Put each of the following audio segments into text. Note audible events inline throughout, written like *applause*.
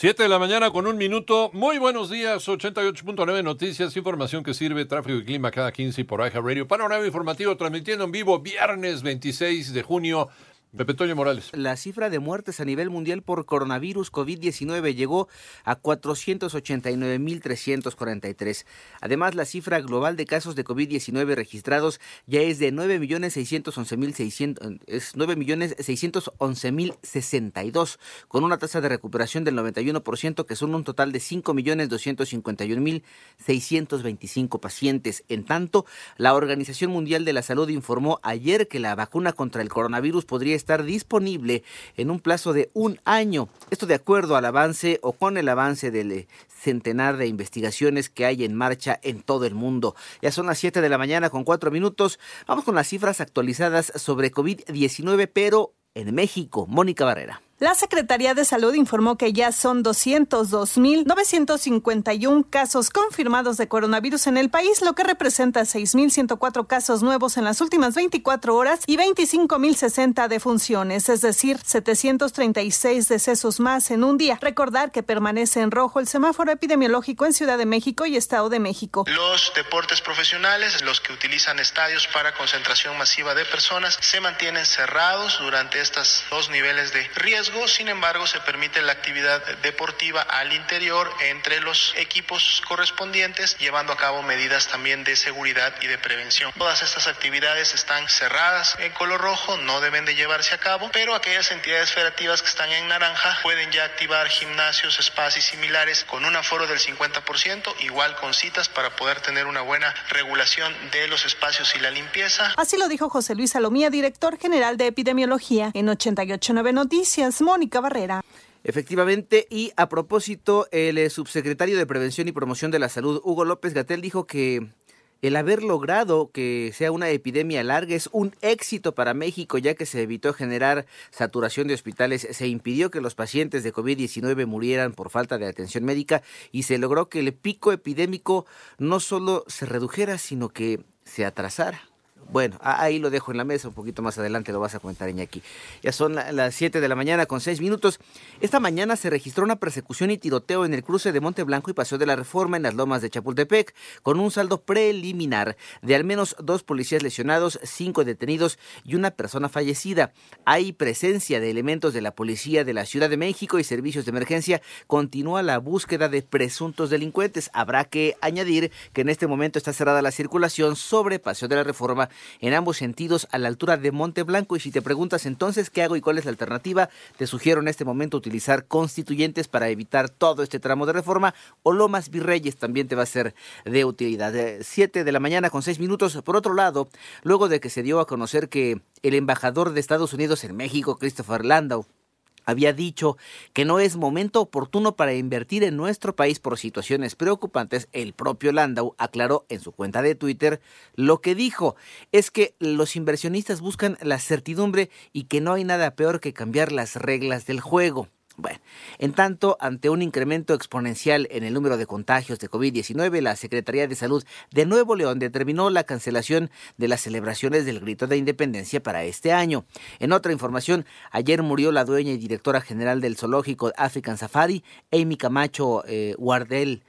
7 de la mañana con un minuto. Muy buenos días. 88.9 Noticias, información que sirve, tráfico y clima cada 15 por Aja Radio. Panorama informativo transmitiendo en vivo viernes 26 de junio Pepe Toño Morales. La cifra de muertes a nivel mundial por coronavirus COVID-19 llegó a 489.343. Además, la cifra global de casos de COVID-19 registrados ya es de 9.611.600 es 9.611.062 con una tasa de recuperación del 91%, que son un total de 5.251.625 pacientes. En tanto, la Organización Mundial de la Salud informó ayer que la vacuna contra el coronavirus podría estar disponible en un plazo de un año. Esto de acuerdo al avance o con el avance del eh, centenar de investigaciones que hay en marcha en todo el mundo. Ya son las 7 de la mañana con 4 minutos. Vamos con las cifras actualizadas sobre COVID-19, pero en México. Mónica Barrera. La Secretaría de Salud informó que ya son 202.951 casos confirmados de coronavirus en el país, lo que representa 6.104 casos nuevos en las últimas 24 horas y 25.060 defunciones, es decir, 736 decesos más en un día. Recordar que permanece en rojo el semáforo epidemiológico en Ciudad de México y Estado de México. Los deportes profesionales, los que utilizan estadios para concentración masiva de personas, se mantienen cerrados durante estos dos niveles de riesgo sin embargo, se permite la actividad deportiva al interior entre los equipos correspondientes, llevando a cabo medidas también de seguridad y de prevención. Todas estas actividades están cerradas en color rojo, no deben de llevarse a cabo, pero aquellas entidades federativas que están en naranja pueden ya activar gimnasios, espacios similares con un aforo del 50%, igual con citas para poder tener una buena regulación de los espacios y la limpieza. Así lo dijo José Luis Salomía, director general de epidemiología en 889 Noticias. Mónica Barrera. Efectivamente, y a propósito, el eh, subsecretario de Prevención y Promoción de la Salud, Hugo López Gatel, dijo que el haber logrado que sea una epidemia larga es un éxito para México, ya que se evitó generar saturación de hospitales, se impidió que los pacientes de COVID-19 murieran por falta de atención médica y se logró que el pico epidémico no solo se redujera, sino que se atrasara. Bueno, ahí lo dejo en la mesa, un poquito más adelante lo vas a comentar, Iñaki. Ya son las 7 de la mañana con 6 minutos. Esta mañana se registró una persecución y tiroteo en el cruce de Monte Blanco y Paseo de la Reforma en las lomas de Chapultepec, con un saldo preliminar de al menos dos policías lesionados, cinco detenidos y una persona fallecida. Hay presencia de elementos de la policía de la Ciudad de México y servicios de emergencia. Continúa la búsqueda de presuntos delincuentes. Habrá que añadir que en este momento está cerrada la circulación sobre Paseo de la Reforma en ambos sentidos a la altura de Monte Blanco. Y si te preguntas entonces qué hago y cuál es la alternativa, te sugiero en este momento utilizar constituyentes para evitar todo este tramo de reforma o Lomas Virreyes también te va a ser de utilidad. Siete de la mañana con seis minutos. Por otro lado, luego de que se dio a conocer que el embajador de Estados Unidos en México, Christopher Landau, había dicho que no es momento oportuno para invertir en nuestro país por situaciones preocupantes, el propio Landau aclaró en su cuenta de Twitter lo que dijo es que los inversionistas buscan la certidumbre y que no hay nada peor que cambiar las reglas del juego. Bueno, en tanto, ante un incremento exponencial en el número de contagios de COVID-19, la Secretaría de Salud de Nuevo León determinó la cancelación de las celebraciones del Grito de Independencia para este año. En otra información, ayer murió la dueña y directora general del zoológico African Safari, Amy Camacho eh, Guardel.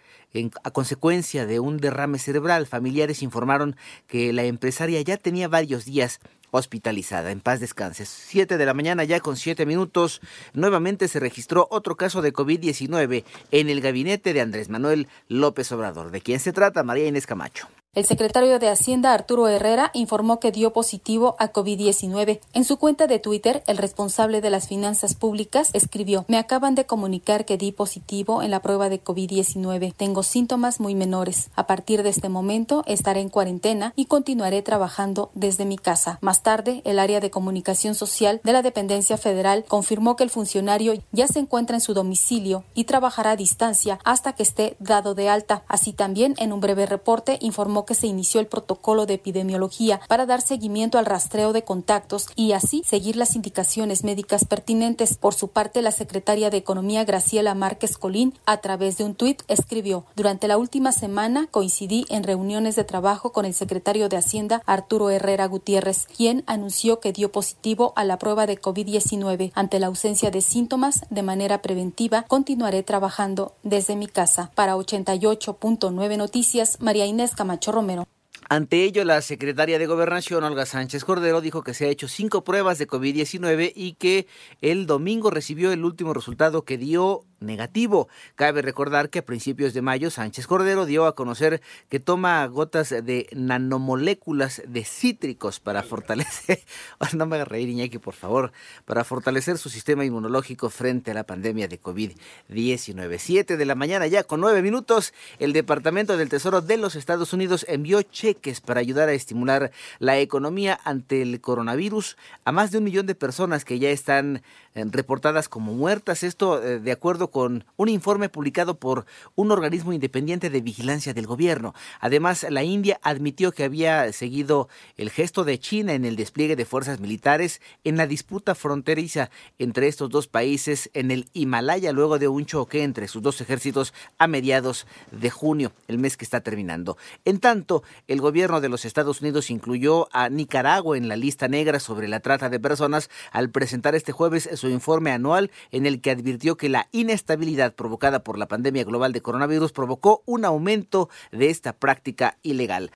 a consecuencia de un derrame cerebral, familiares informaron que la empresaria ya tenía varios días hospitalizada. En paz descanse. Siete de la mañana ya con siete minutos. Nuevamente se registró otro caso de COVID-19 en el gabinete de Andrés Manuel López Obrador. ¿De quién se trata? María Inés Camacho. El secretario de Hacienda Arturo Herrera informó que dio positivo a COVID-19. En su cuenta de Twitter, el responsable de las finanzas públicas escribió, me acaban de comunicar que di positivo en la prueba de COVID-19. Tengo síntomas muy menores. A partir de este momento estaré en cuarentena y continuaré trabajando desde mi casa. Más tarde, el área de comunicación social de la dependencia federal confirmó que el funcionario ya se encuentra en su domicilio y trabajará a distancia hasta que esté dado de alta. Así también, en un breve reporte, informó que se inició el protocolo de epidemiología para dar seguimiento al rastreo de contactos y así seguir las indicaciones médicas pertinentes. Por su parte, la secretaria de Economía Graciela Márquez Colín, a través de un tuit, escribió: Durante la última semana coincidí en reuniones de trabajo con el secretario de Hacienda Arturo Herrera Gutiérrez, quien anunció que dio positivo a la prueba de COVID-19. Ante la ausencia de síntomas, de manera preventiva, continuaré trabajando desde mi casa. Para 88.9 Noticias, María Inés Camacho Romero. Ante ello, la secretaria de Gobernación, Olga Sánchez Cordero, dijo que se ha hecho cinco pruebas de COVID-19 y que el domingo recibió el último resultado que dio negativo. Cabe recordar que a principios de mayo Sánchez Cordero dio a conocer que toma gotas de nanomoléculas de cítricos para fortalecer, *laughs* no me haga reír Iñaki por favor, para fortalecer su sistema inmunológico frente a la pandemia de COVID-19. Siete de la mañana ya con nueve minutos, el Departamento del Tesoro de los Estados Unidos envió cheques para ayudar a estimular la economía ante el coronavirus a más de un millón de personas que ya están eh, reportadas como muertas. Esto eh, de acuerdo con un informe publicado por un organismo independiente de vigilancia del gobierno. Además, la India admitió que había seguido el gesto de China en el despliegue de fuerzas militares en la disputa fronteriza entre estos dos países en el Himalaya luego de un choque entre sus dos ejércitos a mediados de junio, el mes que está terminando. En tanto, el gobierno de los Estados Unidos incluyó a Nicaragua en la lista negra sobre la trata de personas al presentar este jueves su informe anual en el que advirtió que la inestabilidad provocada por la pandemia global de coronavirus provocó un aumento de esta práctica ilegal.